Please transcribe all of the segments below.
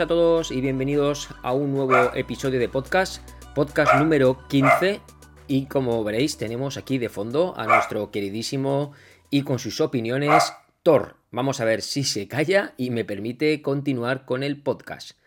A todos y bienvenidos a un nuevo episodio de podcast, podcast número 15 y como veréis tenemos aquí de fondo a nuestro queridísimo y con sus opiniones Thor. Vamos a ver si se calla y me permite continuar con el podcast.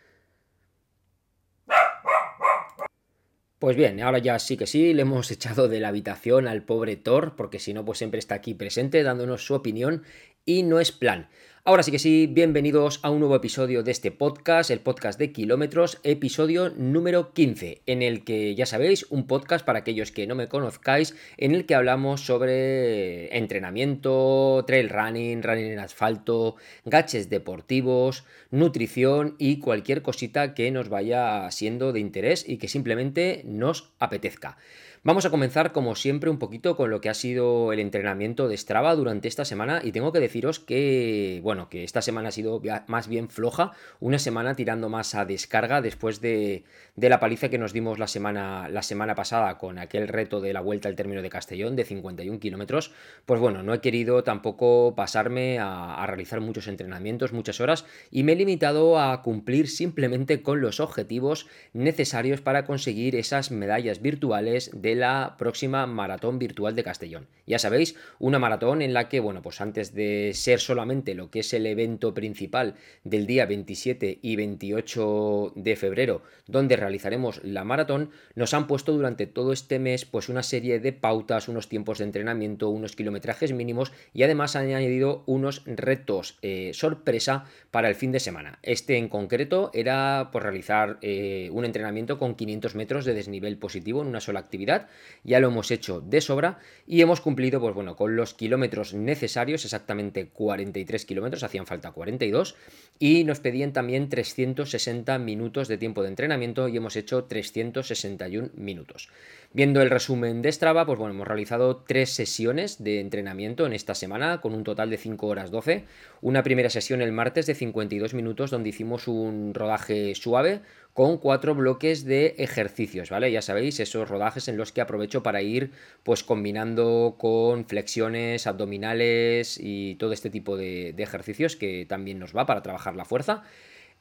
Pues bien, ahora ya sí que sí, le hemos echado de la habitación al pobre Thor, porque si no, pues siempre está aquí presente dándonos su opinión y no es plan. Ahora sí que sí, bienvenidos a un nuevo episodio de este podcast, el podcast de kilómetros, episodio número 15, en el que ya sabéis, un podcast para aquellos que no me conozcáis, en el que hablamos sobre entrenamiento, trail running, running en asfalto, gaches deportivos, nutrición y cualquier cosita que nos vaya siendo de interés y que simplemente nos apetezca. Vamos a comenzar como siempre un poquito con lo que ha sido el entrenamiento de Strava durante esta semana y tengo que deciros que, bueno, que esta semana ha sido más bien floja, una semana tirando más a descarga después de, la paliza que nos dimos la semana, la semana pasada con aquel reto de la vuelta al término de Castellón de 51 kilómetros, pues bueno, no he querido tampoco pasarme a, a realizar muchos entrenamientos, muchas horas y me he limitado a cumplir simplemente con los objetivos necesarios para conseguir esas medallas virtuales de la próxima maratón virtual de Castellón. Ya sabéis, una maratón en la que, bueno, pues antes de ser solamente lo que es el evento principal del día 27 y 28 de febrero, donde realizaremos la maratón, nos han puesto durante todo este mes pues una serie de pautas, unos tiempos de entrenamiento, unos kilometrajes mínimos y además han añadido unos retos eh, sorpresa para el fin de semana. Este en concreto era pues, realizar eh, un entrenamiento con 500 metros de desnivel positivo en una sola actividad ya lo hemos hecho de sobra y hemos cumplido, pues bueno, con los kilómetros necesarios, exactamente 43 kilómetros, hacían falta 42, y nos pedían también 360 minutos de tiempo de entrenamiento y hemos hecho 361 minutos. Viendo el resumen de Strava, pues bueno, hemos realizado tres sesiones de entrenamiento en esta semana con un total de 5 horas 12. Una primera sesión el martes de 52 minutos donde hicimos un rodaje suave con cuatro bloques de ejercicios, ¿vale? Ya sabéis, esos rodajes en los que aprovecho para ir pues combinando con flexiones, abdominales y todo este tipo de, de ejercicios que también nos va para trabajar la fuerza.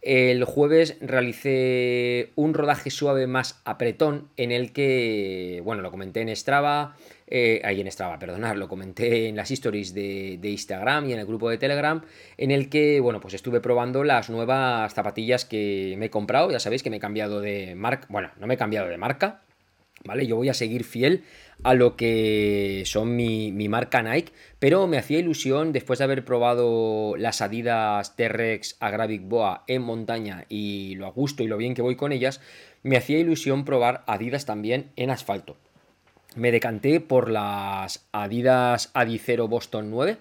El jueves realicé un rodaje suave más apretón en el que, bueno, lo comenté en Strava, eh, ahí en Strava, perdonad, lo comenté en las stories de, de, Instagram y en el grupo de Telegram, en el que, bueno, pues estuve probando las nuevas zapatillas que me he comprado, ya sabéis que me he cambiado de marca, bueno, no me he cambiado de marca, ¿vale? Yo voy a seguir fiel a lo que son mi, marca Nike, pero me hacía ilusión después de haber probado las Adidas T-Rex Agravic Boa en montaña y lo a gusto y lo bien que voy con ellas, me hacía ilusión probar Adidas también en asfalto. Me decanté por las Adidas Adicero Boston 9,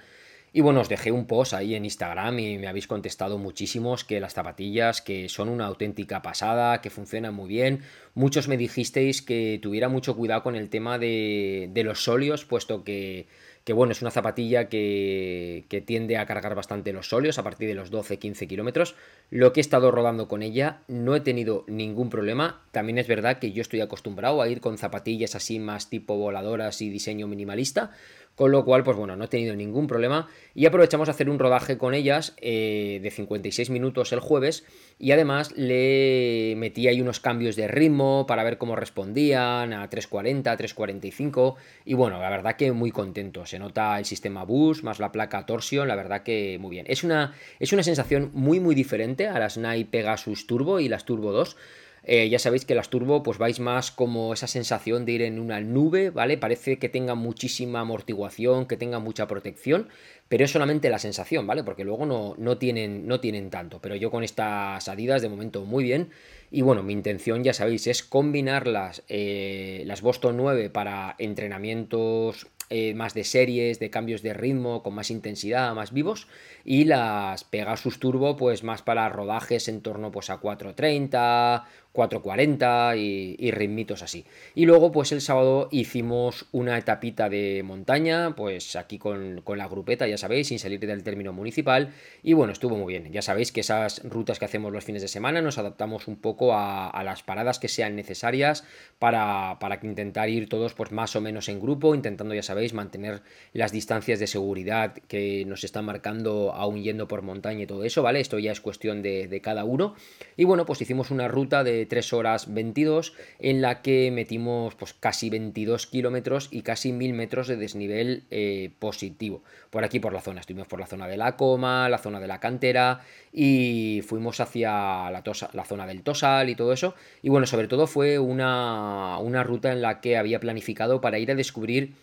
y bueno, os dejé un post ahí en Instagram y me habéis contestado muchísimos que las zapatillas que son una auténtica pasada, que funcionan muy bien. Muchos me dijisteis que tuviera mucho cuidado con el tema de, de los sóleos, puesto que, que, bueno, es una zapatilla que, que, tiende a cargar bastante los sóleos a partir de los 12-15 kilómetros. Lo que he estado rodando con ella no he tenido ningún problema. También es verdad que yo estoy acostumbrado a ir con zapatillas así más tipo voladoras y diseño minimalista con lo cual, pues bueno, no he tenido ningún problema. Y aprovechamos a hacer un rodaje con ellas eh, de 56 minutos el jueves. Y además le metí ahí unos cambios de ritmo para ver cómo respondían a 340, 345 y bueno, la verdad que muy contento, se nota el sistema bus más la placa Torsion, la verdad que muy bien. Es una, es una sensación muy muy diferente a las Nike Pegasus Turbo y las Turbo 2 eh, ya sabéis que las turbo pues vais más como esa sensación de ir en una nube, ¿vale? Parece que tenga muchísima amortiguación, que tenga mucha protección, pero es solamente la sensación, ¿vale? Porque luego no, no, tienen, no tienen tanto. Pero yo con estas salidas de momento muy bien. Y bueno, mi intención, ya sabéis, es combinar las, eh, las Boston 9 para entrenamientos eh, más de series, de cambios de ritmo, con más intensidad, más vivos, y las Pegasus Turbo, pues más para rodajes en torno pues, a 430, 440 y, y, ritmitos así. Y luego, pues el sábado hicimos una etapita de montaña, pues aquí con, con, la grupeta, ya sabéis, sin salir del término municipal. Y bueno, estuvo muy bien. Ya sabéis que esas rutas que hacemos los fines de semana nos adaptamos un poco a, las paradas que sean necesarias para, para intentar ir todos pues más o menos en grupo, intentando, ya sabéis, mantener las distancias de seguridad que nos están marcando aún yendo por montaña y todo eso, ¿vale? Esto ya es cuestión de, cada uno. Y bueno, pues hicimos una ruta de 3 horas 22 en la que metimos pues casi 22 kilómetros y casi 1000 metros de desnivel eh, positivo. Por aquí, por la zona, estuvimos por la zona de la coma, la zona de la cantera y fuimos hacia la, la zona del Tosal y todo eso. Y bueno, sobre todo fue una, una ruta en la que había planificado para ir a descubrir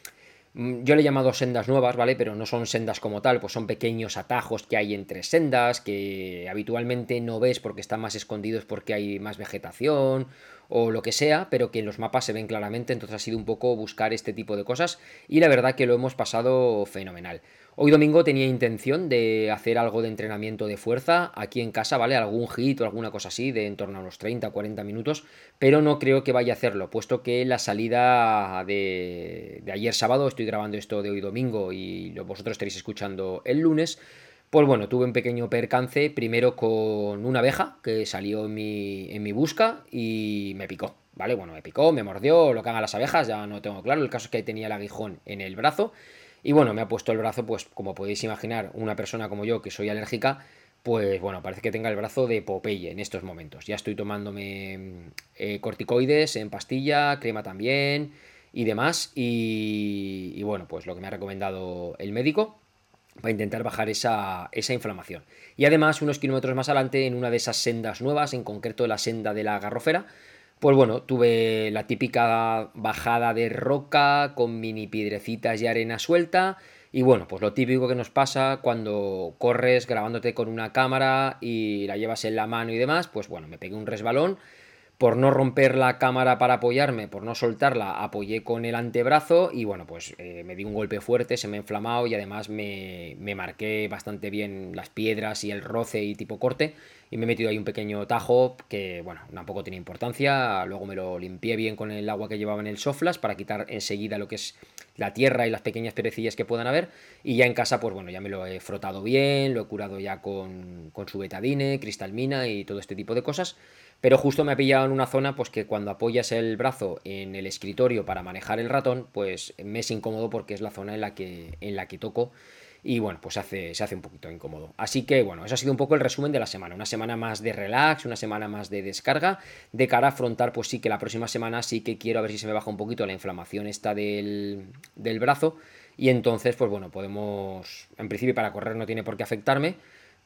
yo le he llamado sendas nuevas, ¿vale? Pero no son sendas como tal, pues son pequeños atajos que hay entre sendas, que habitualmente no ves porque están más escondidos porque hay más vegetación o lo que sea, pero que en los mapas se ven claramente, entonces ha sido un poco buscar este tipo de cosas y la verdad que lo hemos pasado fenomenal. Hoy domingo tenía intención de hacer algo de entrenamiento de fuerza aquí en casa, ¿vale? Algún hit o alguna cosa así de en torno a unos 30 o 40 minutos, pero no creo que vaya a hacerlo, puesto que la salida de, ayer sábado, estoy grabando esto de hoy domingo y vosotros estaréis escuchando el lunes, pues bueno, tuve un pequeño percance, primero con una abeja que salió en mi, en mi busca y me picó, ¿vale? Bueno, me picó, me mordió, lo que hagan las abejas, ya no tengo claro, el caso es que tenía el aguijón en el brazo y bueno, me ha puesto el brazo, pues como podéis imaginar, una persona como yo que soy alérgica, pues bueno, parece que tenga el brazo de Popeye en estos momentos. Ya estoy tomándome eh, corticoides en pastilla, crema también y demás. Y, bueno, pues lo que me ha recomendado el médico para intentar bajar esa, esa, inflamación. Y además, unos kilómetros más adelante, en una de esas sendas nuevas, en concreto la senda de la garrofera, pues bueno, tuve la típica bajada de roca con mini piedrecitas y arena suelta. Y bueno, pues lo típico que nos pasa cuando corres grabándote con una cámara y la llevas en la mano y demás, pues bueno, me pegué un resbalón por no romper la cámara para apoyarme, por no soltarla, apoyé con el antebrazo y bueno, pues eh, me di un golpe fuerte, se me ha inflamado y además me, me, marqué bastante bien las piedras y el roce y tipo corte y me he metido ahí un pequeño tajo que bueno, tampoco tiene importancia, luego me lo limpié bien con el agua que llevaba en el soflas para quitar enseguida lo que es la tierra y las pequeñas perecillas que puedan haber. Y ya en casa pues bueno, ya me lo he frotado bien, lo he curado ya con, con su betadine, cristalmina y todo este tipo de cosas. Pero justo me ha pillado en una zona pues que cuando apoyas el brazo en el escritorio para manejar el ratón, pues me es incómodo porque es la zona en la que, en la que toco y bueno, pues se hace, se hace un poquito incómodo. Así que bueno, eso ha sido un poco el resumen de la semana. Una semana más de relax, una semana más de descarga. De cara a afrontar, pues sí que la próxima semana sí que quiero a ver si se me baja un poquito la inflamación esta del, del brazo. Y entonces, pues bueno, podemos, en principio para correr no tiene por qué afectarme,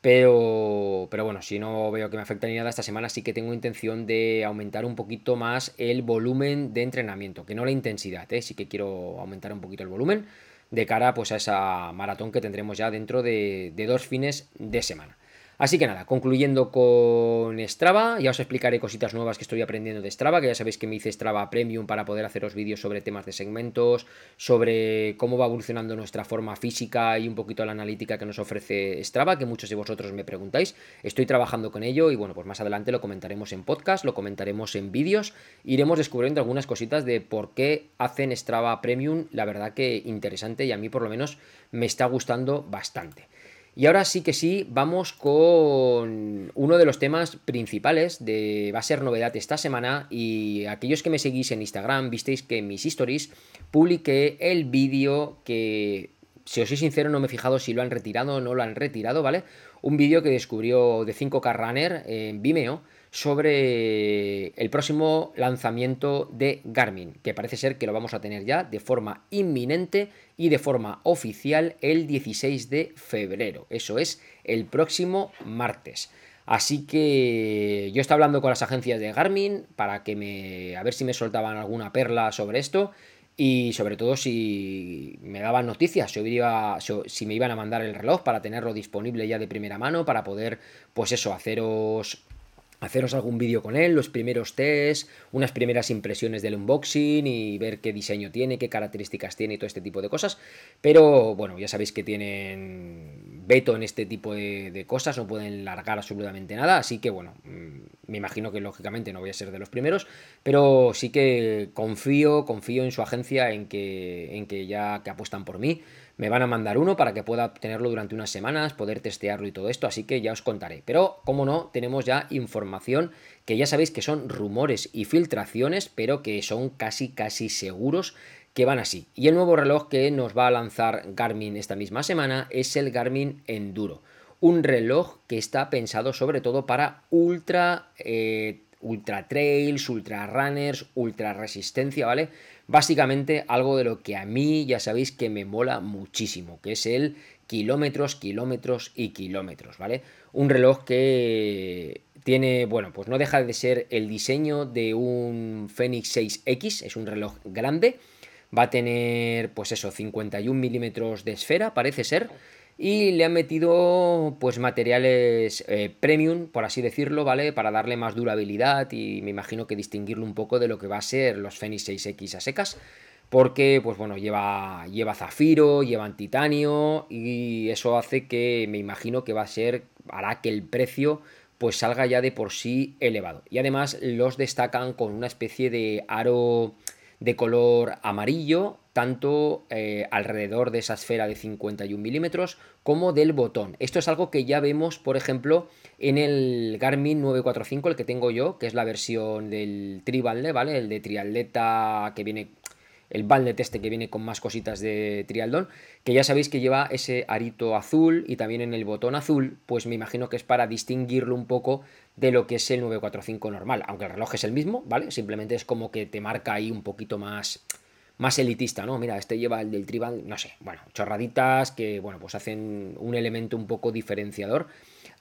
pero, pero bueno, si no veo que me afecte ni nada esta semana, sí que tengo intención de aumentar un poquito más el volumen de entrenamiento, que no la intensidad, ¿eh? sí que quiero aumentar un poquito el volumen de cara pues, a esa maratón que tendremos ya dentro de dos fines de semana. Así que nada, concluyendo con Strava, ya os explicaré cositas nuevas que estoy aprendiendo de Strava, que ya sabéis que me hice Strava Premium para poder haceros vídeos sobre temas de segmentos, sobre cómo va evolucionando nuestra forma física y un poquito la analítica que nos ofrece Strava, que muchos de vosotros me preguntáis. Estoy trabajando con ello y bueno, pues más adelante lo comentaremos en podcast, lo comentaremos en vídeos, iremos descubriendo algunas cositas de por qué hacen Strava Premium, la verdad que interesante y a mí por lo menos me está gustando bastante. Y ahora sí que sí, vamos con uno de los temas principales de va a ser novedad esta semana y aquellos que me seguís en Instagram visteis que en mis stories publiqué el vídeo que si os soy sincero no me he fijado si lo han retirado o no lo han retirado, ¿vale? Un vídeo que descubrió de 5K Runner en Vimeo sobre el próximo lanzamiento de Garmin, que parece ser que lo vamos a tener ya de forma inminente y de forma oficial el 16 de febrero. Eso es el próximo martes. Así que yo estaba hablando con las agencias de Garmin para que me a ver si me soltaban alguna perla sobre esto y sobre todo si me daban noticias, si, si me iban a mandar el reloj para tenerlo disponible ya de primera mano, para poder, pues eso, haceros haceros algún vídeo con él, los primeros tests, unas primeras impresiones del unboxing y ver qué diseño tiene, qué características tiene y todo este tipo de cosas. Pero bueno, ya sabéis que tienen veto en este tipo de, cosas, no pueden largar absolutamente nada, así que bueno, mm, me imagino que lógicamente no voy a ser de los primeros, pero sí que confío, confío en su agencia, en que, en que ya que apuestan por mí me van a mandar uno para que pueda tenerlo durante unas semanas, poder testearlo y todo esto, así que ya os contaré. Pero, como no, tenemos ya información que ya sabéis que son rumores y filtraciones, pero que son casi casi seguros que van así. Y el nuevo reloj que nos va a lanzar Garmin esta misma semana es el Garmin Enduro. Un reloj que está pensado sobre todo para ultra, eh, ultra trails, ultra runners, ultra resistencia, ¿vale? Básicamente algo de lo que a mí ya sabéis que me mola muchísimo, que es el kilómetros, kilómetros y kilómetros, ¿vale? Un reloj que tiene, bueno, pues no deja de ser el diseño de un Fenix 6X, es un reloj grande, va a tener, pues eso, 51 milímetros de esfera, parece ser, y le han metido, pues, materiales eh, premium, por así decirlo, ¿vale? Para darle más durabilidad y me imagino que distinguirlo un poco de lo que va a ser los Fenix 6X a secas, porque, pues bueno, lleva, lleva zafiro, llevan titanio y eso hace que me imagino que va a ser, hará que el precio pues salga ya de por sí elevado. Y además los destacan con una especie de aro de color amarillo, tanto eh, alrededor de esa esfera de 51 milímetros como del botón. Esto es algo que ya vemos, por ejemplo, en el Garmin 945, el que tengo yo, que es la versión del tribalde, ¿vale? El de triatleta que viene el ballet este que viene con más cositas de trialdón, que ya sabéis que lleva ese arito azul y también en el botón azul, pues me imagino que es para distinguirlo un poco de lo que es el 945 normal, aunque el reloj es el mismo, ¿vale? Simplemente es como que te marca ahí un poquito más más elitista, ¿no? Mira, este lleva el del tribal, no sé, bueno, chorraditas que, bueno, pues hacen un elemento un poco diferenciador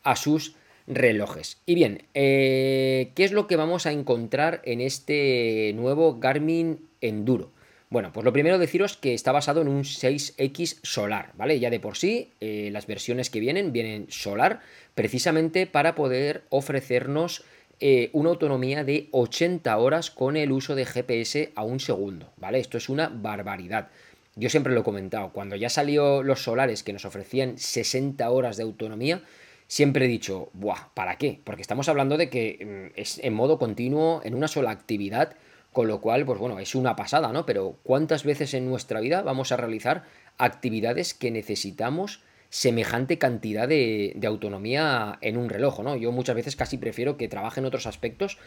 a sus relojes. Y bien, eh, ¿qué es lo que vamos a encontrar en este nuevo Garmin Enduro? Bueno, pues lo primero deciros que está basado en un 6X solar, ¿vale? Ya de por sí, eh, las versiones que vienen vienen solar, precisamente para poder ofrecernos eh, una autonomía de 80 horas con el uso de GPS a un segundo, ¿vale? Esto es una barbaridad. Yo siempre lo he comentado, cuando ya salió los solares que nos ofrecían 60 horas de autonomía, siempre he dicho, Buah, ¿para qué? Porque estamos hablando de que mm, es en modo continuo, en una sola actividad, con lo cual, pues bueno, es una pasada, ¿no? Pero ¿cuántas veces en nuestra vida vamos a realizar actividades que necesitamos semejante cantidad de, de autonomía en un reloj, ¿no? Yo muchas veces casi prefiero que trabaje en otros aspectos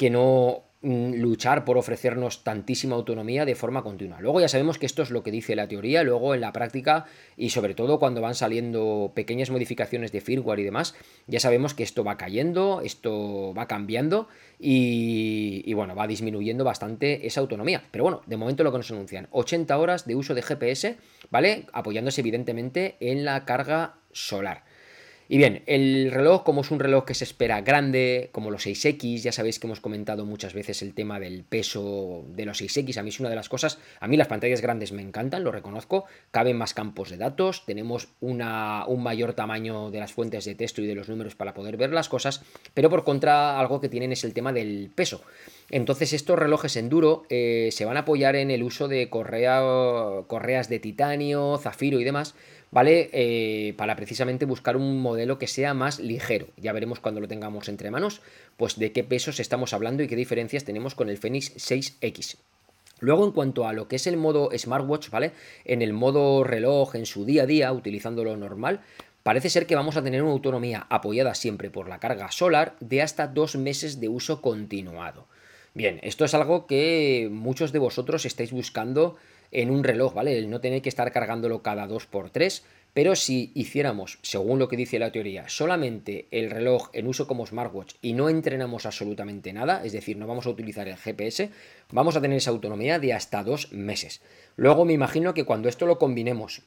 que no mm, luchar por ofrecernos tantísima autonomía de forma continua. Luego ya sabemos que esto es lo que dice la teoría, luego en la práctica y sobre todo cuando van saliendo pequeñas modificaciones de firmware y demás, ya sabemos que esto va cayendo, esto va cambiando y, y bueno, va disminuyendo bastante esa autonomía. Pero bueno, de momento lo que nos anuncian, 80 horas de uso de GPS, ¿vale? Apoyándose evidentemente en la carga solar. Y bien, el reloj, como es un reloj que se espera grande, como los 6X, ya sabéis que hemos comentado muchas veces el tema del peso de los 6X, a mí es una de las cosas, a mí las pantallas grandes me encantan, lo reconozco, caben más campos de datos, tenemos un mayor tamaño de las fuentes de texto y de los números para poder ver las cosas, pero por contra algo que tienen es el tema del peso. Entonces estos relojes enduro eh, se van a apoyar en el uso de correa, correas de titanio, zafiro y demás, ¿vale? Eh, para precisamente buscar un modelo que sea más ligero. Ya veremos cuando lo tengamos entre manos, pues de qué pesos estamos hablando y qué diferencias tenemos con el Fenix 6X. Luego, en cuanto a lo que es el modo smartwatch, ¿vale? En el modo reloj, en su día a día, utilizándolo normal, parece ser que vamos a tener una autonomía apoyada siempre por la carga solar de hasta dos meses de uso continuado. Bien, esto es algo que muchos de vosotros estáis buscando en un reloj, ¿vale? El no tener que estar cargándolo cada 2x3, pero si hiciéramos, según lo que dice la teoría, solamente el reloj en uso como smartwatch y no entrenamos absolutamente nada, es decir, no vamos a utilizar el GPS, vamos a tener esa autonomía de hasta dos meses. Luego me imagino que cuando esto lo combinemos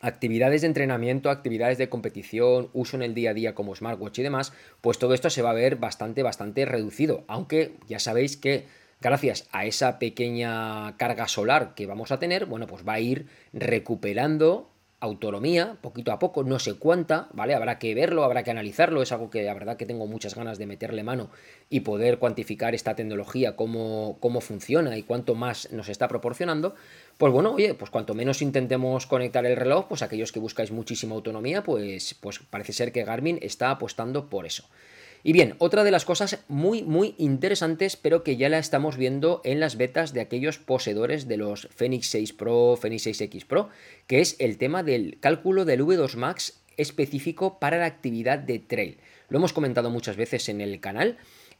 actividades de entrenamiento, actividades de competición, uso en el día a día como smartwatch y demás, pues todo esto se va a ver bastante, bastante reducido. Aunque ya sabéis que gracias a esa pequeña carga solar que vamos a tener, bueno, pues va a ir recuperando autonomía, poquito a poco, no sé cuánta, ¿vale? Habrá que verlo, habrá que analizarlo, es algo que la verdad que tengo muchas ganas de meterle mano y poder cuantificar esta tecnología, cómo, cómo funciona y cuánto más nos está proporcionando. Pues bueno, oye, pues cuanto menos intentemos conectar el reloj, pues aquellos que buscáis muchísima autonomía, pues, pues parece ser que Garmin está apostando por eso. Y bien, otra de las cosas muy, muy interesantes, pero que ya la estamos viendo en las betas de aquellos poseedores de los Fenix 6 Pro, Fenix 6X Pro, que es el tema del cálculo del V2 Max específico para la actividad de trail. Lo hemos comentado muchas veces en el canal.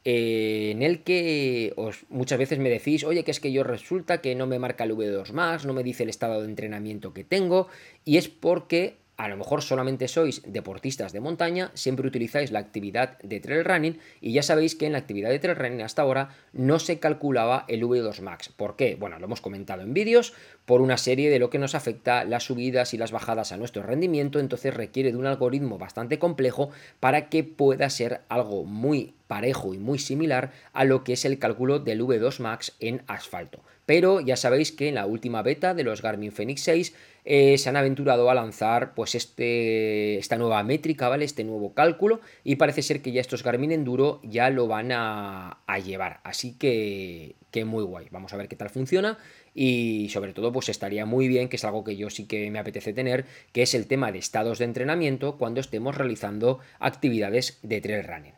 eh, en el que os, muchas veces me decís, oye, que es que yo resulta que no me marca el V2 Max, no me dice el estado de entrenamiento que tengo, y es porque a lo mejor solamente sois deportistas de montaña, siempre utilizáis la actividad de trail running y ya sabéis que en la actividad de trail running hasta ahora no se calculaba el V2 Max. ¿Por qué? Bueno, lo hemos comentado en vídeos, por una serie de lo que nos afecta las subidas y las bajadas a nuestro rendimiento, entonces requiere de un algoritmo bastante complejo para que pueda ser algo muy parejo y muy similar a lo que es el cálculo del V2 Max en asfalto. Pero ya sabéis que en la última beta de los Garmin Fenix 6 eh, se han aventurado a lanzar pues este, esta nueva métrica, ¿vale? Este nuevo cálculo y parece ser que ya estos Garmin Enduro ya lo van a, llevar. Así que, que muy guay. Vamos a ver qué tal funciona y sobre todo pues estaría muy bien, que es algo que yo sí que me apetece tener, que es el tema de estados de entrenamiento cuando estemos realizando actividades de trail running.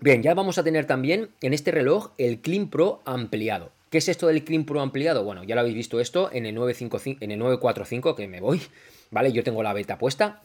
Bien, ya vamos a tener también en este reloj el Clean Pro ampliado. ¿Qué es esto del Clean Pro ampliado? Bueno, ya lo habéis visto esto en el, 955, en el 945, que me voy, ¿vale? Yo tengo la beta puesta.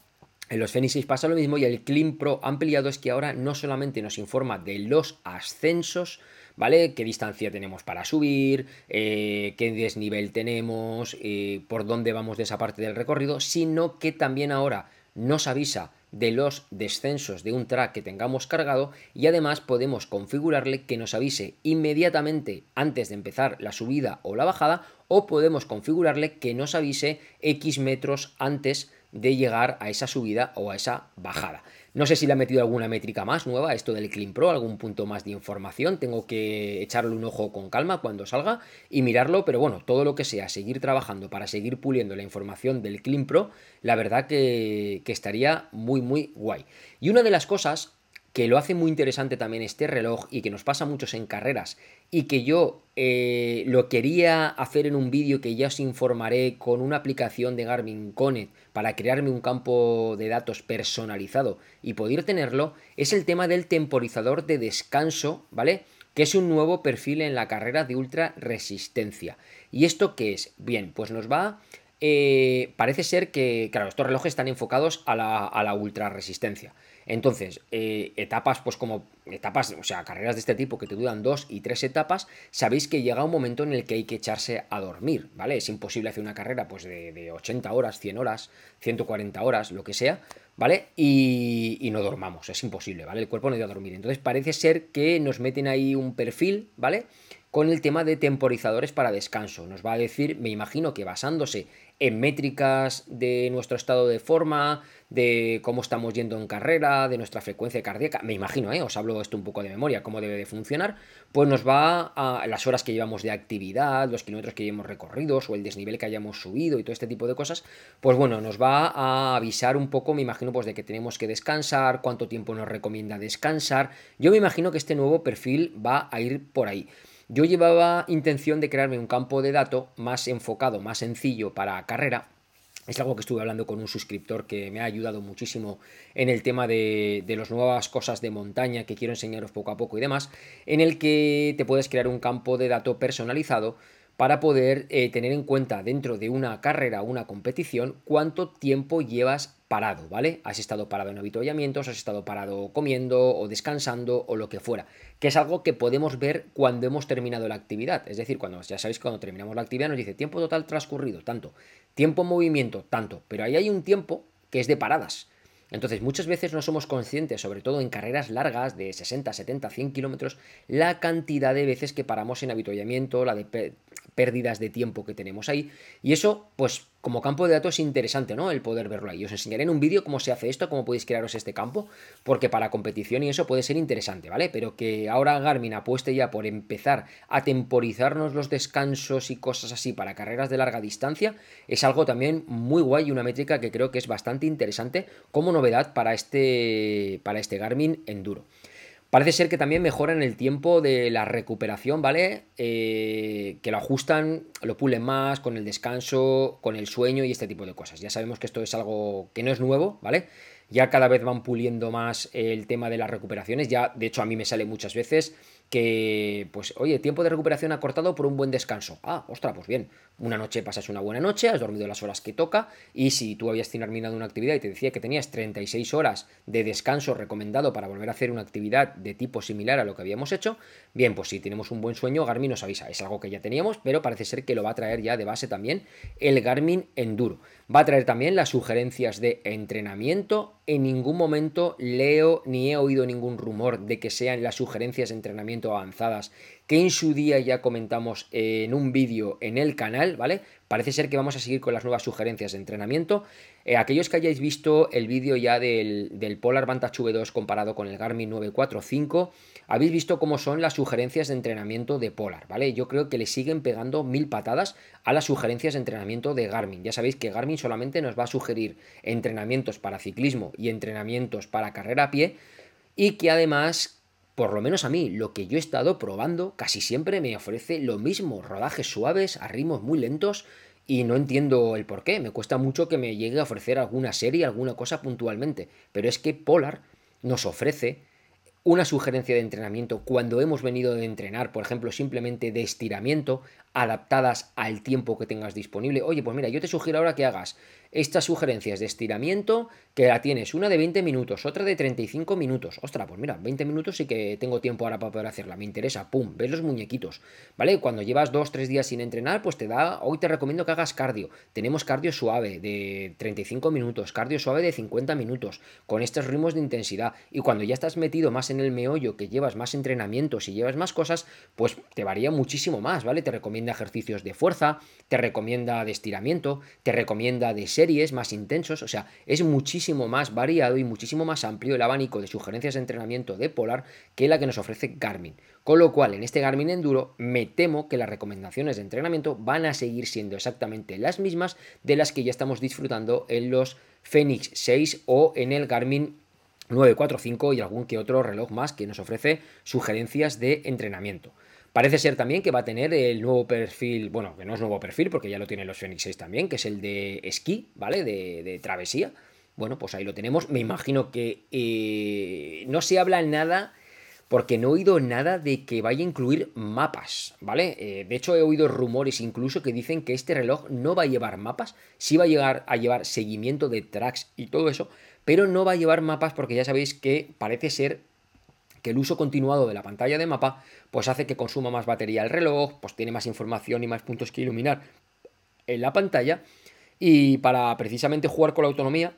En los Fenix 6 pasa lo mismo y el Clean Pro ampliado es que ahora no solamente nos informa de los ascensos, ¿vale? ¿Qué distancia tenemos para subir? Eh, ¿Qué desnivel tenemos? Eh, ¿Por dónde vamos de esa parte del recorrido? Sino que también ahora nos avisa de los descensos de un track que tengamos cargado y además podemos configurarle que nos avise inmediatamente antes de empezar la subida o la bajada o podemos configurarle que nos avise X metros antes de llegar a esa subida o a esa bajada. No sé si le ha metido alguna métrica más nueva, esto del Clean Pro, algún punto más de información. Tengo que echarle un ojo con calma cuando salga y mirarlo, pero bueno, todo lo que sea seguir trabajando para seguir puliendo la información del Clean Pro, la verdad que, que estaría muy, muy guay. Y una de las cosas que lo hace muy interesante también este reloj y que nos pasa muchos en carreras y que yo eh, lo quería hacer en un vídeo que ya os informaré con una aplicación de Garmin Connect para crearme un campo de datos personalizado y poder tenerlo, es el tema del temporizador de descanso, ¿vale? Que es un nuevo perfil en la carrera de ultra resistencia. ¿Y esto qué es? Bien, pues nos va eh, parece ser que, claro, estos relojes están enfocados a la, a la ultra resistencia. Entonces, eh, etapas, pues como etapas, o sea, carreras de este tipo que te duran dos y tres etapas, sabéis que llega un momento en el que hay que echarse a dormir, ¿vale? Es imposible hacer una carrera pues de, 80 horas, 100 horas, 140 horas, lo que sea, ¿vale? Y, y no dormamos, es imposible, ¿vale? El cuerpo no a dormir. Entonces parece ser que nos meten ahí un perfil, ¿vale? Con el tema de temporizadores para descanso. Nos va a decir, me imagino que basándose en métricas de nuestro estado de forma, de cómo estamos yendo en carrera, de nuestra frecuencia cardíaca, me imagino, ¿eh? os hablo esto un poco de memoria, cómo debe de funcionar, pues nos va a las horas que llevamos de actividad, los kilómetros que hayamos recorridos o el desnivel que hayamos subido y todo este tipo de cosas, pues bueno, nos va a avisar un poco, me imagino, pues de que tenemos que descansar, cuánto tiempo nos recomienda descansar. Yo me imagino que este nuevo perfil va a ir por ahí. Yo llevaba intención de crearme un campo de datos más enfocado, más sencillo para carrera. Es algo que estuve hablando con un suscriptor que me ha ayudado muchísimo en el tema de, de las nuevas cosas de montaña que quiero enseñaros poco a poco y demás, en el que te puedes crear un campo de datos personalizado para poder eh, tener en cuenta dentro de una carrera o una competición cuánto tiempo llevas parado, ¿vale? Has estado parado en avituallamientos, has estado parado comiendo o descansando o lo que fuera, que es algo que podemos ver cuando hemos terminado la actividad, es decir, cuando ya sabéis cuando terminamos la actividad nos dice tiempo total transcurrido, tanto, tiempo en movimiento, tanto, pero ahí hay un tiempo que es de paradas. Entonces, muchas veces no somos conscientes, sobre todo en carreras largas de 60, 70, 100 kilómetros, la cantidad de veces que paramos en avituallamiento, la de pérdidas de tiempo que tenemos ahí. Y eso, pues como campo de datos es interesante, ¿no? El poder verlo ahí. Os enseñaré en un vídeo cómo se hace esto, cómo podéis crearos este campo, porque para competición y eso puede ser interesante, ¿vale? Pero que ahora Garmin apueste ya por empezar a temporizarnos los descansos y cosas así para carreras de larga distancia, es algo también muy guay y una métrica que creo que es bastante interesante como novedad para este, para este Garmin Enduro. Parece ser que también mejoran el tiempo de la recuperación, ¿vale? Eh, que lo ajustan, lo pulen más con el descanso, con el sueño y este tipo de cosas. Ya sabemos que esto es algo que no es nuevo, ¿vale? Ya cada vez van puliendo más el tema de las recuperaciones. Ya, de hecho, a mí me sale muchas veces que, pues, oye, tiempo de recuperación acortado por un buen descanso. Ah, ostra, pues bien, una noche pasas una buena noche, has dormido las horas que toca, y si tú habías terminado una actividad y te decía que tenías 36 horas de descanso recomendado para volver a hacer una actividad de tipo similar a lo que habíamos hecho, bien, pues si tenemos un buen sueño, Garmin nos avisa. Es algo que ya teníamos, pero parece ser que lo va a traer ya de base también el Garmin Enduro. Va a traer también las sugerencias de entrenamiento. En ningún momento leo ni he oído ningún rumor de que sean las sugerencias de entrenamiento avanzadas que en su día ya comentamos en un vídeo en el canal, ¿vale? Parece ser que vamos a seguir con las nuevas sugerencias de entrenamiento. Eh, aquellos que hayáis visto el vídeo ya del, Polar Vantage V2 comparado con el Garmin 945, habéis visto cómo son las sugerencias de entrenamiento de Polar, ¿vale? Yo creo que le siguen pegando mil patadas a las sugerencias de entrenamiento de Garmin. Ya sabéis que Garmin solamente nos va a sugerir entrenamientos para ciclismo y entrenamientos para carrera a pie y que además por lo menos a mí, lo que yo he estado probando casi siempre me ofrece lo mismo, rodajes suaves, a ritmos muy lentos, y no entiendo el por qué. Me cuesta mucho que me llegue a ofrecer alguna serie, alguna cosa puntualmente. Pero es que Polar nos ofrece una sugerencia de entrenamiento cuando hemos venido de entrenar, por ejemplo, simplemente de estiramiento, adaptadas al tiempo que tengas disponible. Oye, pues mira, yo te sugiero ahora que hagas estas sugerencias de estiramiento, que la tienes una de 20 minutos, otra de 35 minutos. Ostras, pues mira, 20 minutos sí que tengo tiempo ahora para poder hacerla, me interesa, pum, ves los muñequitos, ¿vale? Cuando llevas 2-3 días sin entrenar, pues te da, hoy te recomiendo que hagas cardio. Tenemos cardio suave de 35 minutos, cardio suave de 50 minutos, con estos ritmos de intensidad. Y cuando ya estás metido más en el meollo, que llevas más entrenamientos y llevas más cosas, pues te varía muchísimo más, ¿vale? Te recomienda ejercicios de fuerza, te recomienda de estiramiento, te recomienda de series más intensos, o sea, es muchísimo más variado y muchísimo más amplio el abanico de sugerencias de entrenamiento de Polar que la que nos ofrece Garmin. Con lo cual, en este Garmin Enduro me temo que las recomendaciones de entrenamiento van a seguir siendo exactamente las mismas de las que ya estamos disfrutando en los Fenix 6 o en el Garmin 945 y algún que otro reloj más que nos ofrece sugerencias de entrenamiento. Parece ser también que va a tener el nuevo perfil, bueno, que no es nuevo perfil porque ya lo tienen los Fenix 6 también, que es el de esquí, ¿vale? De, travesía. Bueno, pues ahí lo tenemos. Me imagino que eh, no se habla nada porque no he oído nada de que vaya a incluir mapas, ¿vale? Eh, de hecho, he oído rumores incluso que dicen que este reloj no va a llevar mapas, sí va a llegar a llevar seguimiento de tracks y todo eso, pero no va a llevar mapas porque ya sabéis que parece ser que el uso continuado de la pantalla de mapa pues hace que consuma más batería el reloj, pues tiene más información y más puntos que iluminar en la pantalla y para precisamente jugar con la autonomía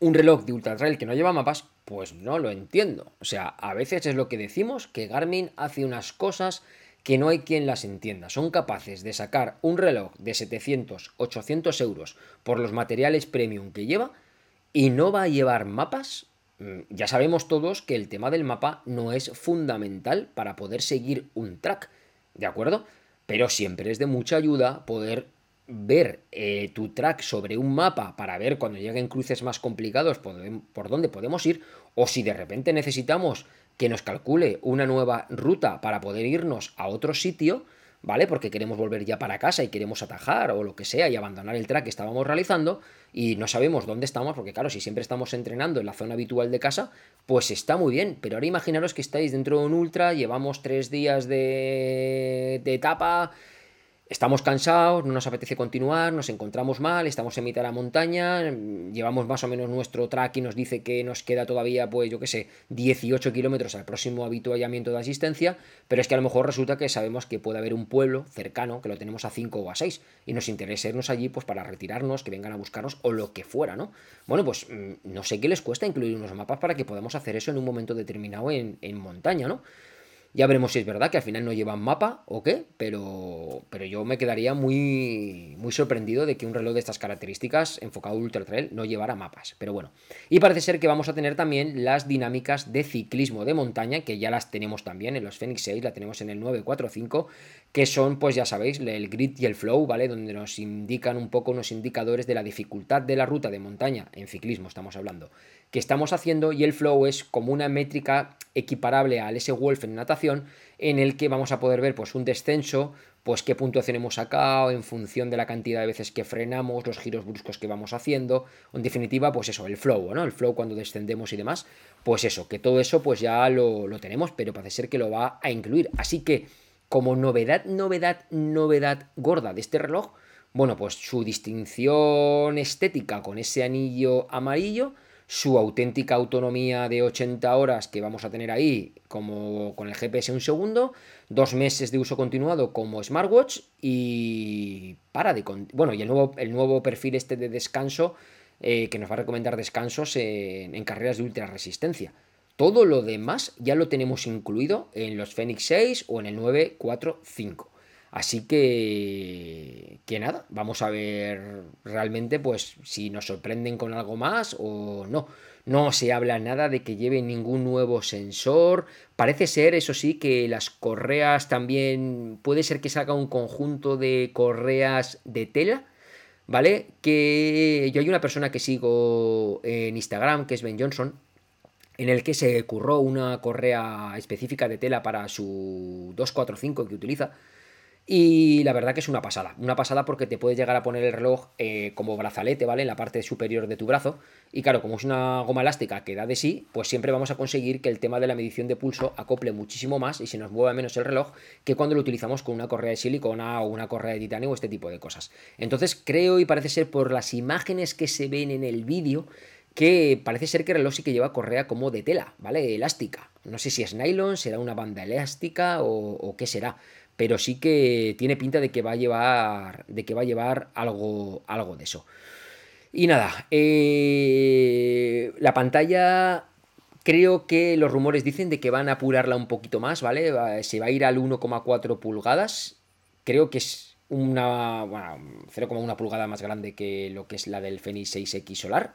un reloj de ultra trail que no lleva mapas, pues no lo entiendo. O sea, a veces es lo que decimos, que Garmin hace unas cosas que no hay quien las entienda. Son capaces de sacar un reloj de 700, 800 euros por los materiales premium que lleva y no va a llevar mapas. Mm, ya sabemos todos que el tema del mapa no es fundamental para poder seguir un track, ¿de acuerdo? Pero siempre es de mucha ayuda poder ver eh, tu track sobre un mapa para ver cuando lleguen cruces más complicados por, por dónde podemos ir, o si de repente necesitamos que nos calcule una nueva ruta para poder irnos a otro sitio, ¿vale? Porque queremos volver ya para casa y queremos atajar o lo que sea y abandonar el track que estábamos realizando y no sabemos dónde estamos, porque claro, si siempre estamos entrenando en la zona habitual de casa, pues está muy bien, pero ahora imaginaros que estáis dentro de un ultra, llevamos tres días de, de etapa, Estamos cansados, no nos apetece continuar, nos encontramos mal, estamos en mitad de la montaña, llevamos más o menos nuestro track y nos dice que nos queda todavía, pues yo qué sé, 18 kilómetros al próximo habituallamiento de asistencia, pero es que a lo mejor resulta que sabemos que puede haber un pueblo cercano, que lo tenemos a 5 o a 6, y nos interesa irnos allí pues para retirarnos, que vengan a buscarnos o lo que fuera, ¿no? Bueno, pues mm, no sé qué les cuesta incluir unos mapas para que podamos hacer eso en un momento determinado en, en montaña, ¿no? Ya veremos si es verdad que al final no llevan mapa o qué, pero, pero yo me quedaría muy, muy sorprendido de que un reloj de estas características enfocado ultra trail no llevara mapas. Pero bueno, y parece ser que vamos a tener también las dinámicas de ciclismo de montaña, que ya las tenemos también en los Fenix 6, la tenemos en el 945, que son, pues ya sabéis, el grid y el flow, ¿vale? Donde nos indican un poco unos indicadores de la dificultad de la ruta de montaña, en ciclismo estamos hablando, que estamos haciendo, y el flow es como una métrica equiparable al S Wolf en natación, en el que vamos a poder ver pues un descenso, pues qué puntuación hemos sacado en función de la cantidad de veces que frenamos, los giros bruscos que vamos haciendo, en definitiva, pues eso, el flow, ¿no? El flow cuando descendemos y demás, pues eso, que todo eso pues ya lo, lo tenemos, pero parece ser que lo va a incluir. Así que, como novedad, novedad, novedad gorda de este reloj, bueno, pues su distinción estética con ese anillo amarillo, su auténtica autonomía de 80 horas que vamos a tener ahí, como con el GPS un segundo, dos meses de uso continuado como smartwatch y para de... Bueno, y el nuevo, el nuevo perfil este de descanso eh, que nos va a recomendar descansos en, en carreras de ultra resistencia. Todo lo demás ya lo tenemos incluido en los Fenix 6 o en el 945. Así que, que nada, vamos a ver realmente pues si nos sorprenden con algo más o no. No se habla nada de que lleve ningún nuevo sensor. Parece ser, eso sí, que las correas también puede ser que salga un conjunto de correas de tela. ¿Vale? Que yo hay una persona que sigo en Instagram, que es Ben Johnson, en el que se curró una correa específica de tela para su 245 que utiliza y la verdad que es una pasada, una pasada porque te puedes llegar a poner el reloj eh, como brazalete, ¿vale? En la parte superior de tu brazo. Y claro, como es una goma elástica que da de sí, pues siempre vamos a conseguir que el tema de la medición de pulso acople muchísimo más y se nos mueva menos el reloj que cuando lo utilizamos con una correa de silicona o una correa de titanio o este tipo de cosas. Entonces creo y parece ser por las imágenes que se ven en el vídeo que parece ser que el reloj sí que lleva correa como de tela, ¿vale? Elástica. No sé si es nylon, será una banda elástica o qué será pero sí que tiene pinta de que va a llevar, de que va a llevar algo, algo de eso. Y nada, eh, la pantalla creo que los rumores dicen de que van a apurarla un poquito más, ¿vale? Se va a ir al 1,4 pulgadas. Creo que es una, bueno, 0,1 pulgada más grande que lo que es la del Fenix 6X Solar.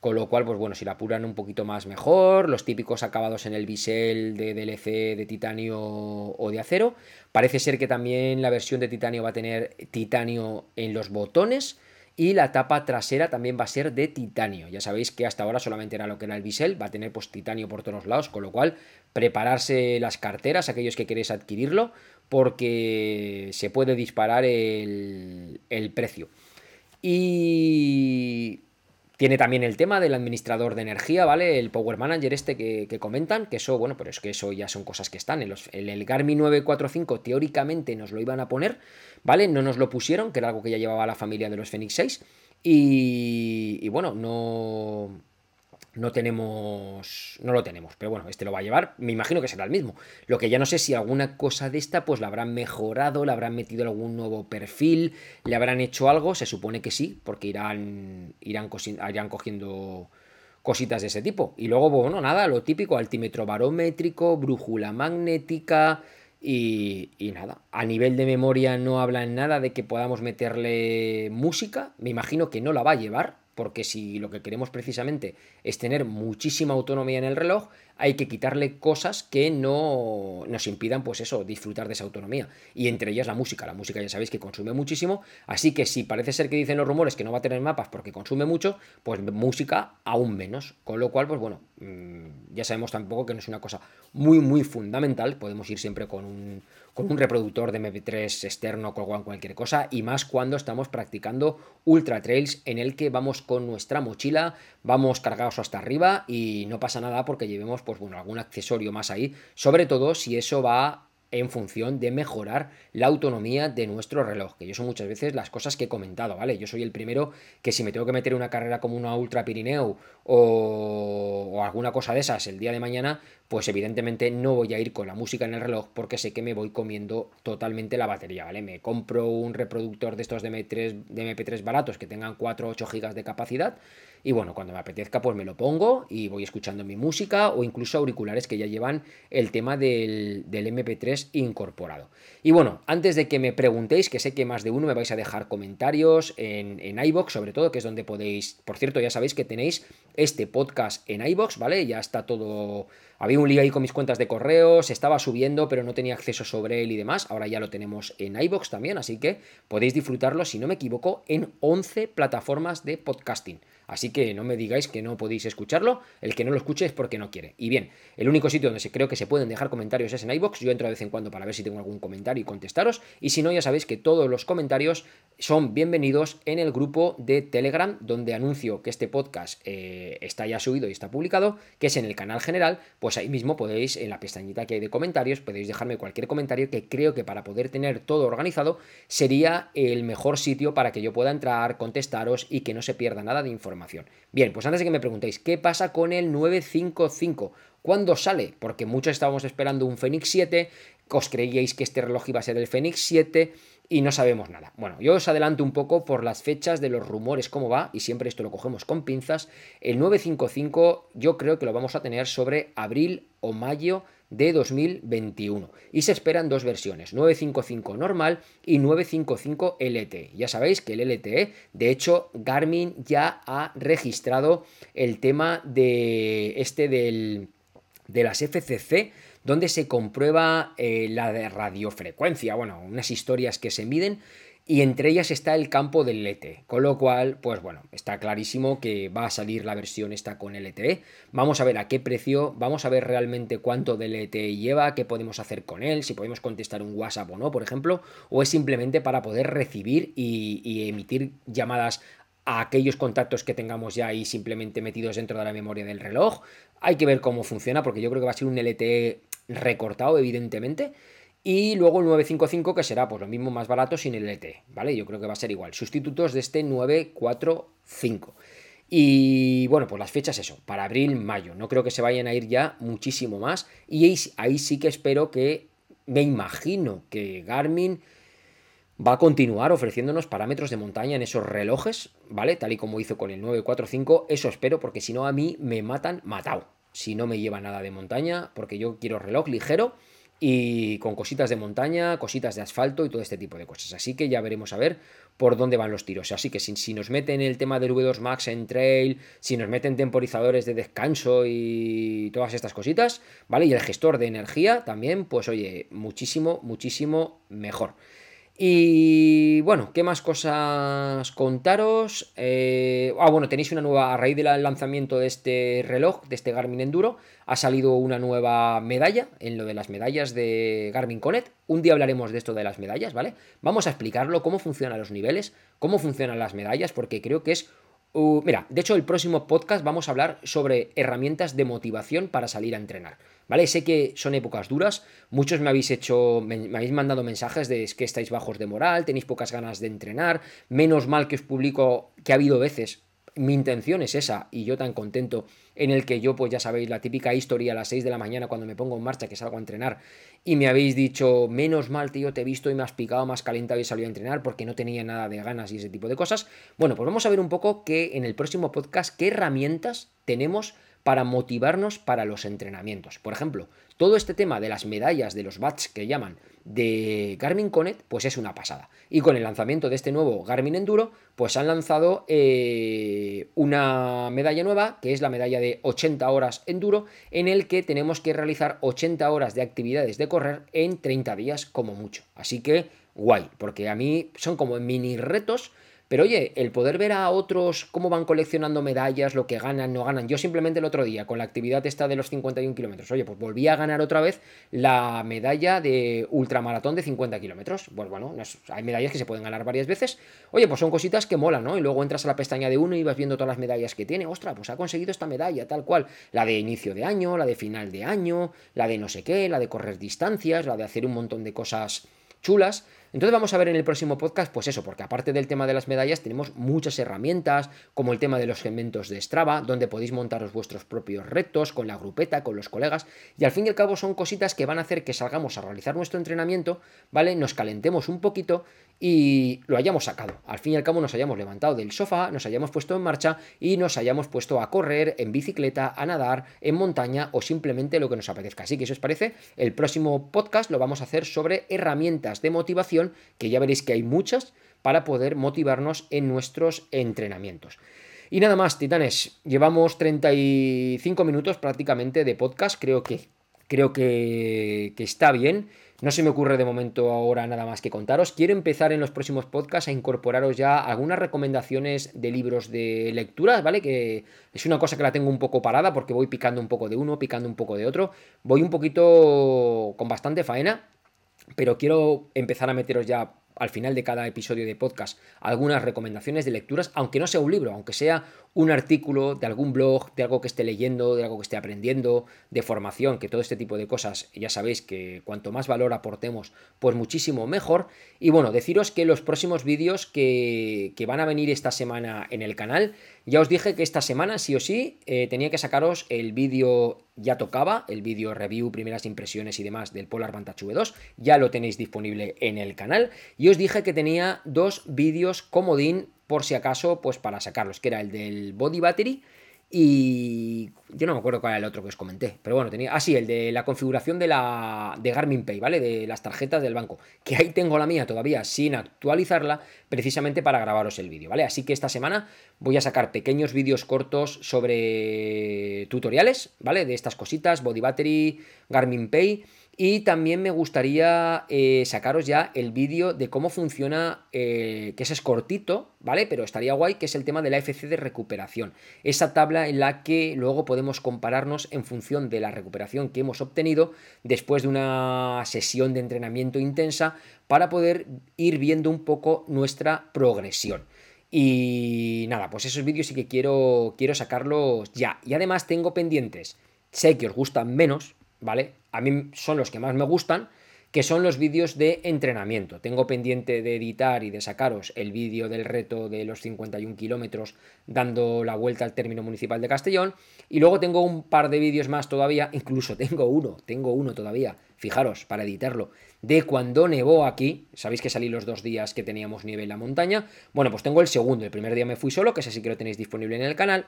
Con lo cual, pues bueno, si la apuran un poquito más mejor, los típicos acabados en el bisel de DLC de titanio o de acero. Parece ser que también la versión de titanio va a tener titanio en los botones y la tapa trasera también va a ser de titanio. Ya sabéis que hasta ahora solamente era lo que era el bisel, va a tener pues titanio por todos lados, con lo cual prepararse las carteras, aquellos que queréis adquirirlo, porque se puede disparar el, el precio. Y tiene también el tema del administrador de energía, ¿vale? El Power Manager este que, comentan, que eso, bueno, pero es que eso ya son cosas que están. En, los, el Garmin 945 teóricamente nos lo iban a poner, ¿vale? No nos lo pusieron, que era algo que ya llevaba la familia de los Fenix 6. Y, y bueno, no, no tenemos, no lo tenemos, pero bueno, este lo va a llevar, me imagino que será el mismo. Lo que ya no sé si alguna cosa de esta pues la habrán mejorado, le habrán metido algún nuevo perfil, le habrán hecho algo, se supone que sí, porque irán, irán, cogiendo cositas de ese tipo. Y luego, bueno, nada, lo típico, altímetro barométrico, brújula magnética y, y nada. A nivel de memoria no hablan nada de que podamos meterle música, me imagino que no la va a llevar, porque si lo que queremos precisamente es tener muchísima autonomía en el reloj, hay que quitarle cosas que no nos impidan, pues eso, disfrutar de esa autonomía. Y entre ellas la música. La música ya sabéis que consume muchísimo, así que si parece ser que dicen los rumores que no va a tener mapas porque consume mucho, pues música aún menos. Con lo cual, pues bueno, mm, ya sabemos tampoco que no es una cosa muy, muy fundamental. Podemos ir siempre con un, con un reproductor de MP3 externo, con cualquier cosa, y más cuando estamos practicando ultra trails en el que vamos con nuestra mochila, vamos cargados hasta arriba y no pasa nada porque llevemos pues bueno, algún accesorio más ahí, sobre todo si eso va en función de mejorar la autonomía de nuestro reloj, que yo son muchas veces las cosas que he comentado, ¿vale? Yo soy el primero que si me tengo que meter una carrera como una Ultra Pirineo o, o, alguna cosa de esas el día de mañana, pues evidentemente no voy a ir con la música en el reloj porque sé que me voy comiendo totalmente la batería, ¿vale? Me compro un reproductor de estos de MP3, de MP3 baratos que tengan 4 o 8 GB de capacidad y bueno, cuando me apetezca, pues me lo pongo y voy escuchando mi música o incluso auriculares que ya llevan el tema del, MP3 incorporado. Y bueno, antes de que me preguntéis, que sé que más de uno me vais a dejar comentarios en, en iBox, sobre todo, que es donde podéis. Por cierto, ya sabéis que tenéis este podcast en iBox, ¿vale? Ya está todo. Había un lío ahí con mis cuentas de correo, se estaba subiendo, pero no tenía acceso sobre él y demás. Ahora ya lo tenemos en iBox también, así que podéis disfrutarlo, si no me equivoco, en 11 plataformas de podcasting. Así que no me digáis que no podéis escucharlo, el que no lo escuche es porque no quiere. Y bien, el único sitio donde creo que se pueden dejar comentarios es en iBox. Yo entro de vez en cuando para ver si tengo algún comentario y contestaros. Y si no, ya sabéis que todos los comentarios son bienvenidos en el grupo de Telegram, donde anuncio que este podcast eh, está ya subido y está publicado, que es en el canal general. Pues ahí mismo podéis, en la pestañita que hay de comentarios, podéis dejarme cualquier comentario que creo que para poder tener todo organizado sería el mejor sitio para que yo pueda entrar, contestaros y que no se pierda nada de información. Bien, pues antes de que me preguntéis, ¿qué pasa con el 955? ¿Cuándo sale? Porque muchos estábamos esperando un Fenix 7, os creíais que este reloj iba a ser el Fenix 7 y no sabemos nada. Bueno, yo os adelanto un poco por las fechas de los rumores, cómo va, y siempre esto lo cogemos con pinzas. El 955 yo creo que lo vamos a tener sobre abril o mayo de 2021. Y se esperan dos versiones, 955 normal y 955 LTE. Ya sabéis que el LTE, de hecho, Garmin ya ha registrado el tema de este del, de las FCC donde se comprueba eh, la de radiofrecuencia, bueno, unas historias que se miden y entre ellas está el campo del LTE, con lo cual, pues bueno, está clarísimo que va a salir la versión esta con LTE. Vamos a ver a qué precio, vamos a ver realmente cuánto de LTE lleva, qué podemos hacer con él, si podemos contestar un WhatsApp o no, por ejemplo, o es simplemente para poder recibir y, y emitir llamadas a aquellos contactos que tengamos ya ahí simplemente metidos dentro de la memoria del reloj. Hay que ver cómo funciona, porque yo creo que va a ser un LTE recortado, evidentemente. Y luego el 955, que será pues lo mismo más barato sin el LTE, ¿vale? Yo creo que va a ser igual. Sustitutos de este 945. Y bueno, pues las fechas eso, para abril, mayo. No creo que se vayan a ir ya muchísimo más. Y ahí, sí que espero que, me imagino que Garmin va a continuar ofreciéndonos parámetros de montaña en esos relojes, ¿vale? Tal y como hizo con el 945. Eso espero, porque si no a mí me matan matado. Si no me lleva nada de montaña, porque yo quiero reloj ligero y con cositas de montaña, cositas de asfalto y todo este tipo de cosas. Así que ya veremos a ver por dónde van los tiros. Así que si, si nos meten el tema del V2 Max en trail, si nos meten temporizadores de descanso y todas estas cositas, ¿vale? Y el gestor de energía también, pues oye, muchísimo, muchísimo mejor. Y bueno, ¿qué más cosas contaros? Eh, ah, bueno, tenéis una nueva, a raíz del lanzamiento de este reloj, de este Garmin Enduro, ha salido una nueva medalla en lo de las medallas de Garmin Connect. Un día hablaremos de esto de las medallas, ¿vale? Vamos a explicarlo, cómo funcionan los niveles, cómo funcionan las medallas, porque creo que es Mira, de hecho, el próximo podcast vamos a hablar sobre herramientas de motivación para salir a entrenar. ¿Vale? Sé que son épocas duras. Muchos me habéis hecho. Me, me, habéis mandado mensajes de que estáis bajos de moral, tenéis pocas ganas de entrenar. Menos mal que os publico que ha habido veces mi intención es esa y yo tan contento en el que yo pues ya sabéis la típica historia a las 6 de la mañana cuando me pongo en marcha que salgo a entrenar y me habéis dicho menos mal tío te he visto y me has picado más y he salido a entrenar porque no tenía nada de ganas y ese tipo de cosas bueno pues vamos a ver un poco que en el próximo podcast qué herramientas tenemos para motivarnos para los entrenamientos. Por ejemplo, todo este tema de las medallas, de los bats que llaman, de Garmin Connect, pues es una pasada. Y con el lanzamiento de este nuevo Garmin Enduro, pues han lanzado eh, una medalla nueva, que es la medalla de 80 horas Enduro, en el que tenemos que realizar 80 horas de actividades de correr en 30 días como mucho. Así que guay, porque a mí son como mini retos pero oye, el poder ver a otros cómo van coleccionando medallas, lo que ganan, no ganan. Yo simplemente el otro día, con la actividad esta de los 51 kilómetros, oye, pues volví a ganar otra vez la medalla de ultramaratón de 50 kilómetros. Pues bueno, hay medallas que se pueden ganar varias veces. Oye, pues son cositas que molan, ¿no? Y luego entras a la pestaña de uno y vas viendo todas las medallas que tiene. Ostras, pues ha conseguido esta medalla, tal cual. La de inicio de año, la de final de año, la de no sé qué, la de correr distancias, la de hacer un montón de cosas chulas. Entonces vamos a ver en el próximo podcast, pues eso, porque aparte del tema de las medallas, tenemos muchas herramientas, como el tema de los segmentos de Strava, donde podéis montaros vuestros propios retos con la grupeta, con los colegas, y al fin y al cabo son cositas que van a hacer que salgamos a realizar nuestro entrenamiento, ¿vale? Nos calentemos un poquito y lo hayamos sacado. Al fin y al cabo nos hayamos levantado del sofá, nos hayamos puesto en marcha y nos hayamos puesto a correr en bicicleta, a nadar, en montaña o simplemente lo que nos apetezca. Así que si os parece, el próximo podcast lo vamos a hacer sobre herramientas de motivación, que ya veréis que hay muchas para poder motivarnos en nuestros entrenamientos. Y nada más, titanes, llevamos 35 minutos prácticamente de podcast, creo que, creo que, que está bien. No se me ocurre de momento ahora nada más que contaros. Quiero empezar en los próximos podcasts a incorporaros ya algunas recomendaciones de libros de lectura, ¿vale? Que es una cosa que la tengo un poco parada porque voy picando un poco de uno, picando un poco de otro. Voy un poquito con bastante faena, pero quiero empezar a meteros ya al final de cada episodio de podcast algunas recomendaciones de lecturas, aunque no sea un libro, aunque sea un artículo de algún blog, de algo que esté leyendo, de algo que esté aprendiendo, de formación, que todo este tipo de cosas, ya sabéis que cuanto más valor aportemos, pues muchísimo mejor. Y bueno, deciros que los próximos vídeos que, que van a venir esta semana en el canal, ya os dije que esta semana, sí o sí, eh, tenía que sacaros el vídeo, ya tocaba, el vídeo review, primeras impresiones y demás del Polar Vantage V2, ya lo tenéis disponible en el canal. Y os dije que tenía dos vídeos comodín por si acaso, pues para sacarlos, que era el del Body Battery y yo no me acuerdo cuál era el otro que os comenté, pero bueno, tenía. Ah, sí, el de la configuración de la de Garmin Pay, ¿vale? De las tarjetas del banco. Que ahí tengo la mía todavía sin actualizarla, precisamente para grabaros el vídeo, ¿vale? Así que esta semana voy a sacar pequeños vídeos cortos sobre tutoriales, ¿vale? De estas cositas, Body Battery, Garmin Pay. Y también me gustaría eh, sacaros ya el vídeo de cómo funciona, eh, que es cortito, ¿vale? Pero estaría guay, que es el tema de la FC de recuperación. Esa tabla en la que luego podemos compararnos en función de la recuperación que hemos obtenido después de una sesión de entrenamiento intensa para poder ir viendo un poco nuestra progresión. Y nada, pues esos vídeos sí que quiero, quiero sacarlos ya. Y además tengo pendientes, sé que os gustan menos, ¿vale? A mí son los que más me gustan, que son los vídeos de entrenamiento. Tengo pendiente de editar y de sacaros el vídeo del reto de los 51 kilómetros dando la vuelta al término municipal de Castellón. Y luego tengo un par de vídeos más todavía, incluso tengo uno, tengo uno todavía, fijaros, para editarlo, de cuando nevó aquí. Sabéis que salí los dos días que teníamos nieve en la montaña. Bueno, pues tengo el segundo. El primer día me fui solo, que ese sí que lo tenéis disponible en el canal.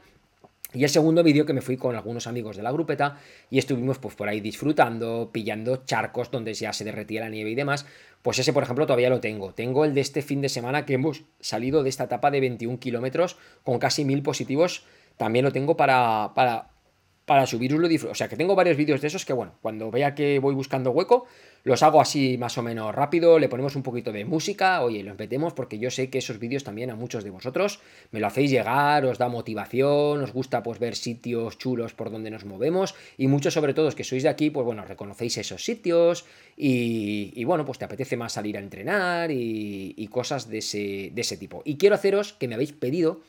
Y el segundo vídeo que me fui con algunos amigos de la grupeta y estuvimos pues por ahí disfrutando, pillando charcos donde ya se derretía la nieve y demás. Pues ese, por ejemplo, todavía lo tengo. Tengo el de este fin de semana que hemos salido de esta etapa de 21 kilómetros con casi mil positivos. También lo tengo para, para, para subiroslo. O sea que tengo varios vídeos de esos que, bueno, cuando vea que voy buscando hueco, los hago así más o menos rápido, le ponemos un poquito de música, oye, los metemos porque yo sé que esos vídeos también a muchos de vosotros me lo hacéis llegar, os da motivación, os gusta pues ver sitios chulos por donde nos movemos y muchos sobre todo que sois de aquí, pues bueno, reconocéis esos sitios y, bueno, pues te apetece más salir a entrenar y, y cosas de ese, de ese tipo. Y quiero haceros que me habéis pedido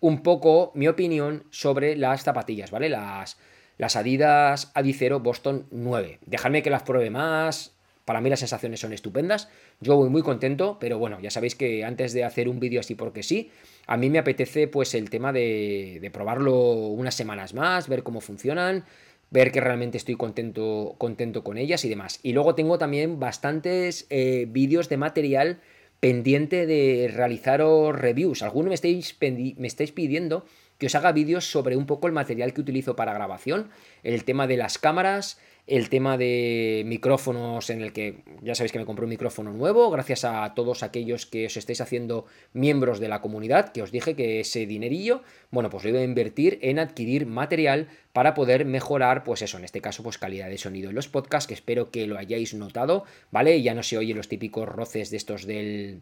un poco mi opinión sobre las zapatillas, ¿vale? Las las Adidas Adicero Boston 9. Dejadme que las pruebe más. Para mí las sensaciones son estupendas. Yo voy muy contento, pero bueno, ya sabéis que antes de hacer un vídeo así porque sí, a mí me apetece pues el tema de, probarlo unas semanas más, ver cómo funcionan, ver que realmente estoy contento, contento con ellas y demás. Y luego tengo también bastantes eh, vídeos de material pendiente de realizaros reviews. Algunos me estáis, me estáis pidiendo que os haga vídeos sobre un poco el material que utilizo para grabación, el tema de las cámaras, el tema de micrófonos en el que ya sabéis que me compré un micrófono nuevo, gracias a todos aquellos que os estáis haciendo miembros de la comunidad, que os dije que ese dinerillo, bueno, pues lo iba a invertir en adquirir material para poder mejorar, pues eso, en este caso, pues calidad de sonido en los podcasts, que espero que lo hayáis notado, ¿vale? Ya no se oyen los típicos roces de estos del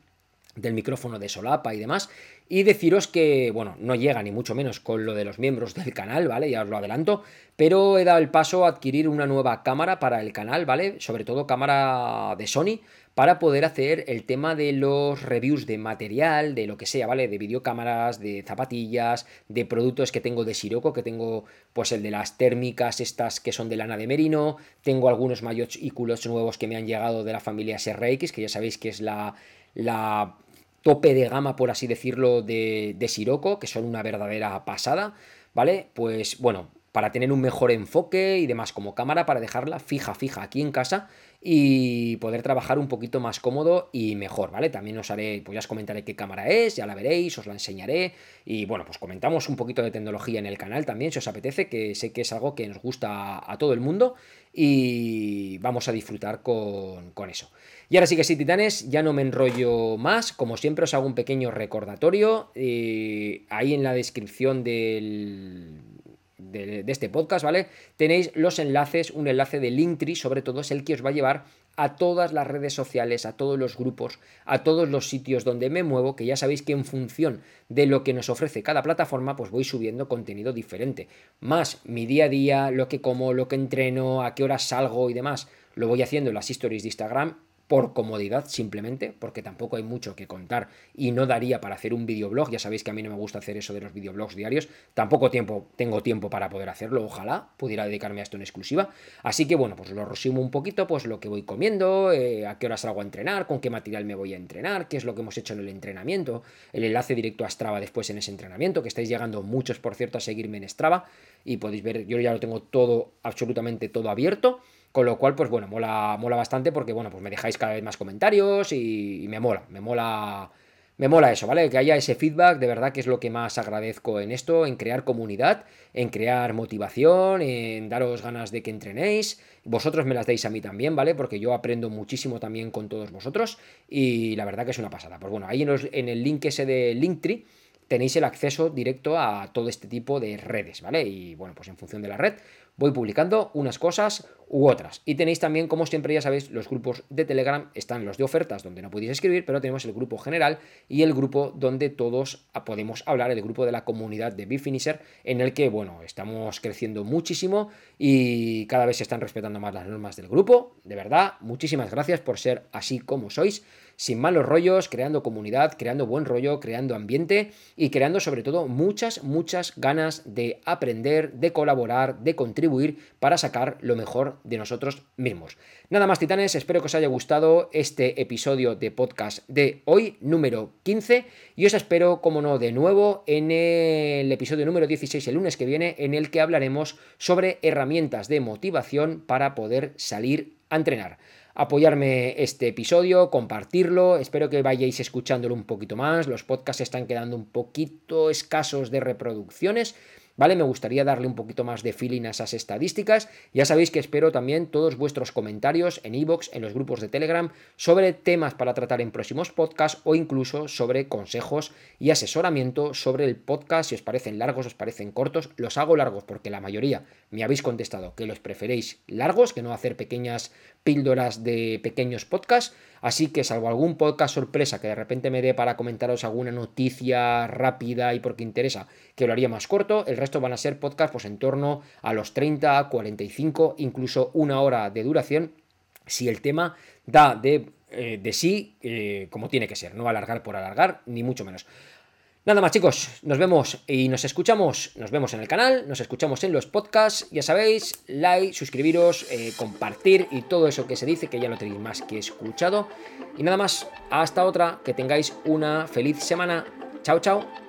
del micrófono de solapa y demás. Y deciros que, bueno, no llega ni mucho menos con lo de los miembros del canal, ¿vale? Ya os lo adelanto. Pero he dado el paso a adquirir una nueva cámara para el canal, ¿vale? Sobre todo cámara de Sony, para poder hacer el tema de los reviews de material, de lo que sea, ¿vale? De videocámaras, de zapatillas, de productos que tengo de Siroco, que tengo pues el de las térmicas estas que son de lana de merino, tengo algunos mayots y culos nuevos que me han llegado de la familia SRX, que ya sabéis que es la, la tope de gama, por así decirlo, de, de Sirocco, que son una verdadera pasada, ¿vale? Pues bueno, para tener un mejor enfoque y demás como cámara, para dejarla fija, fija aquí en casa y poder trabajar un poquito más cómodo y mejor, ¿vale? También os haré, pues ya os comentaré qué cámara es, ya la veréis, os la enseñaré y bueno, pues comentamos un poquito de tecnología en el canal también, si os apetece, que sé que es algo que nos gusta a todo el mundo y vamos a disfrutar con, con eso. Y ahora sí que sí, titanes, ya no me enrollo más. Como siempre os hago un pequeño recordatorio. Eh, ahí en la descripción del, de, este podcast, ¿vale? Tenéis los enlaces, un enlace de Linktree, sobre todo es el que os va a llevar a todas las redes sociales, a todos los grupos, a todos los sitios donde me muevo, que ya sabéis que en función de lo que nos ofrece cada plataforma, pues voy subiendo contenido diferente. Más mi día a día, lo que como, lo que entreno, a qué horas salgo y demás, lo voy haciendo en las stories de Instagram por comodidad simplemente, porque tampoco hay mucho que contar y no daría para hacer un videoblog, ya sabéis que a mí no me gusta hacer eso de los videoblogs diarios, tampoco tiempo, tengo tiempo para poder hacerlo, ojalá pudiera dedicarme a esto en exclusiva, así que bueno, pues lo resumo un poquito, pues lo que voy comiendo, eh, a qué horas salgo a entrenar, con qué material me voy a entrenar, qué es lo que hemos hecho en el entrenamiento, el enlace directo a Strava después en ese entrenamiento, que estáis llegando muchos, por cierto, a seguirme en Strava y podéis ver, yo ya lo tengo todo, absolutamente todo abierto, con lo cual, pues bueno, mola, mola bastante porque, bueno, pues me dejáis cada vez más comentarios y, me mola, me mola. Me mola eso, ¿vale? Que haya ese feedback, de verdad que es lo que más agradezco en esto, en crear comunidad, en crear motivación, en daros ganas de que entrenéis. Vosotros me las dais a mí también, ¿vale? Porque yo aprendo muchísimo también con todos vosotros y la verdad que es una pasada. Pues bueno, ahí en, en el link ese de Linktree tenéis el acceso directo a todo este tipo de redes, ¿vale? Y bueno, pues en función de la red voy publicando unas cosas u otras. Y tenéis también, como siempre ya sabéis, los grupos de Telegram, están los de ofertas donde no podéis escribir, pero tenemos el grupo general y el grupo donde todos podemos hablar, el grupo de la comunidad de Bifinisher, en el que, bueno, estamos creciendo muchísimo y cada vez se están respetando más las normas del grupo. De verdad, muchísimas gracias por ser así como sois sin malos rollos, creando comunidad, creando buen rollo, creando ambiente y creando sobre todo muchas, muchas ganas de aprender, de colaborar, de contribuir para sacar lo mejor de nosotros mismos. Nada más, titanes, espero que os haya gustado este episodio de podcast de hoy, número 15, y os espero, como no, de nuevo en el episodio número 16, el lunes que viene, en el que hablaremos sobre herramientas de motivación para poder salir a entrenar apoyarme este episodio, compartirlo, espero que vayáis escuchándolo un poquito más, los podcasts están quedando un poquito escasos de reproducciones, ¿vale? Me gustaría darle un poquito más de feeling a esas estadísticas. Ya sabéis que espero también todos vuestros comentarios en iVoox, en los grupos de Telegram, sobre temas para tratar en próximos podcasts o incluso sobre consejos y asesoramiento sobre el podcast, si os parecen largos, os parecen cortos. Los hago largos porque la mayoría me habéis contestado que los preferéis largos, que no hacer pequeñas píldoras de pequeños podcasts. Así que salvo algún podcast sorpresa que de repente me dé para comentaros alguna noticia rápida y porque interesa, que lo haría más corto, el resto van a ser podcasts pues en torno a los 30, 45, incluso una hora de duración, si el tema da de, eh, sí eh, como tiene que ser, no alargar por alargar, ni mucho menos. Nada más chicos, nos vemos y nos escuchamos, nos vemos en el canal, nos escuchamos en los podcasts, ya sabéis, like, suscribiros, eh, compartir y todo eso que se dice, que ya lo tenéis más que escuchado. Y nada más, hasta otra, que tengáis una feliz semana. Chao, chao.